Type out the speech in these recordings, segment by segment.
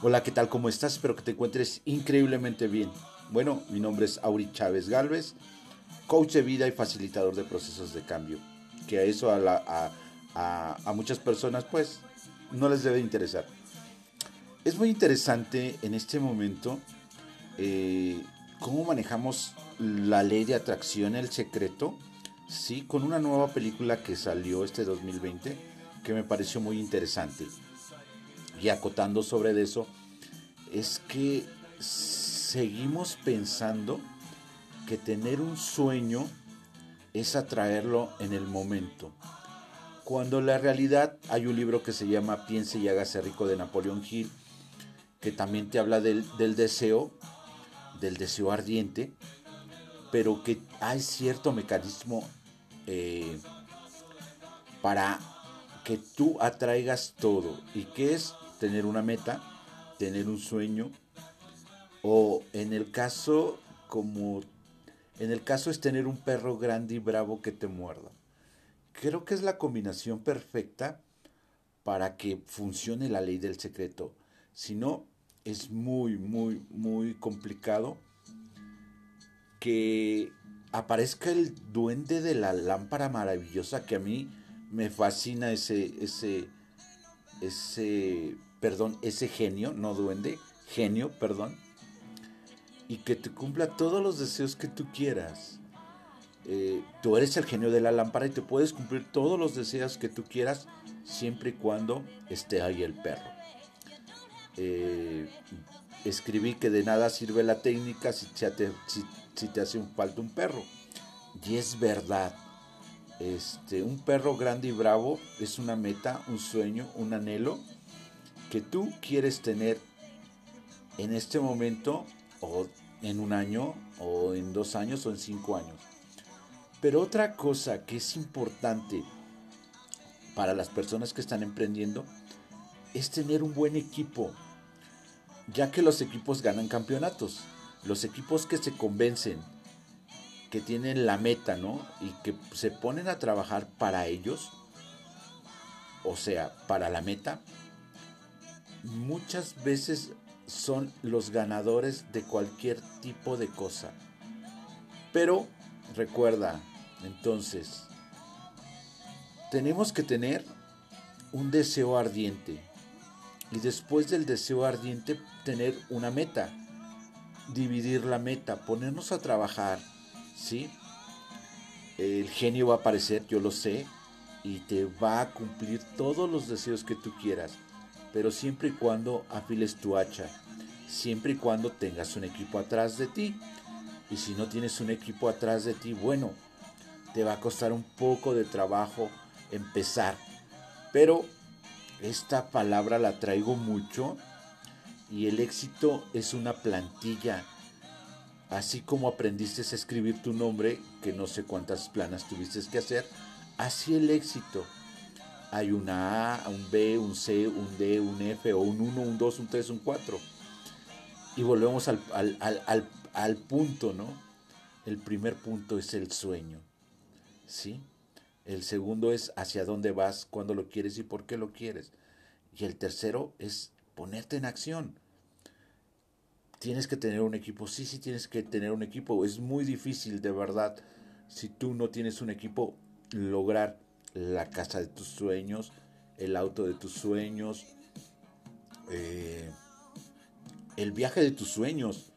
Hola, ¿qué tal? ¿Cómo estás? Espero que te encuentres increíblemente bien. Bueno, mi nombre es Auri Chávez Galvez, coach de vida y facilitador de procesos de cambio. Que a eso a, muchas personas pues no les debe interesar. Es muy interesante en este momento eh, cómo manejamos la ley de atracción, el secreto, sí, con una nueva película que salió este 2020 que me pareció muy interesante y acotando sobre eso, es que seguimos pensando que tener un sueño es atraerlo en el momento. Cuando la realidad hay un libro que se llama Piense y hágase rico de Napoleón Hill, que también te habla del, deseo, del deseo ardiente, pero que hay cierto mecanismo eh, para que tú atraigas todo. ¿Y que es? Tener una meta, tener un sueño, o en el caso como en el caso es tener un perro grande y bravo que te muerda. Creo que es la combinación perfecta para que funcione la ley del secreto. Si no, es muy, muy, muy complicado que aparezca el duende de la lámpara maravillosa que a mí me fascina ese, ese, ese perdón, ese genio, no duende, genio, perdón, y que te cumpla todos los deseos que tú quieras. Eh, tú eres el genio de la lámpara y te puedes cumplir todos los deseos que tú quieras siempre y cuando esté ahí el perro. Eh, escribí que de nada sirve la técnica si te, hace un falta un perro. Y es verdad. Este, un perro grande y bravo es una meta, un sueño, un anhelo que tú quieres tener en este momento o en un año o en dos años o en cinco años. Pero otra cosa que es importante para las personas que están emprendiendo es tener un buen equipo, ya que los equipos ganan campeonatos. Los equipos que se convencen, que tienen la meta, ¿no? Y que se ponen a trabajar para ellos, o sea, para la meta, muchas veces son los ganadores de cualquier tipo de cosa. Pero recuerda, entonces, tenemos que tener un deseo ardiente. Y después del deseo ardiente, tener una meta. Dividir la meta, ponernos a trabajar. ¿Sí? El genio va a aparecer, yo lo sé, y te va a cumplir todos los deseos que tú quieras pero siempre y cuando afiles tu hacha, siempre y cuando tengas un equipo atrás de ti. Y si no tienes un equipo atrás de ti, bueno, te va a costar un poco de trabajo empezar. Pero esta palabra la traigo mucho y el éxito es una plantilla. Así como aprendiste a escribir tu nombre, que no sé cuántas planas tuviste que hacer, así el éxito hay una A, un B, un C, un D, un F, o un 1, un 2, un 3, un 4. Y volvemos al, al, punto, ¿no? El primer punto es el sueño, ¿sí? El segundo es hacia dónde vas, cuándo lo quieres y por qué lo quieres. Y el tercero es ponerte en acción. Tienes que tener un equipo, sí, sí tienes que tener un equipo. Es muy difícil, de verdad, si tú no tienes un equipo, lograr la casa de tus sueños, el auto de tus sueños, eh, el viaje de tus sueños.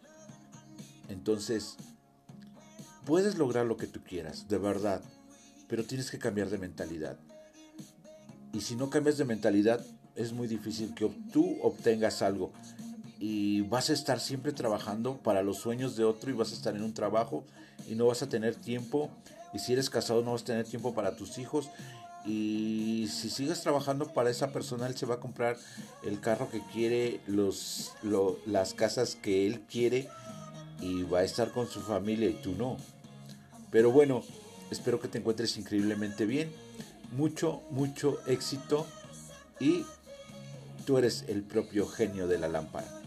Entonces, puedes lograr lo que tú quieras, de verdad, pero tienes que cambiar de mentalidad. Y si no cambias de mentalidad, es muy difícil que tú obtengas algo. Y vas a estar siempre trabajando para los sueños de otro y vas a estar en un trabajo y no vas a tener tiempo y si eres casado no vas a tener tiempo para tus hijos. Y si sigues trabajando para esa persona, él se va a comprar el carro que quiere, los, las casas que él quiere y va a estar con su familia y tú no. Pero bueno, espero que te encuentres increíblemente bien. Mucho, mucho éxito y tú eres el propio genio de la lámpara.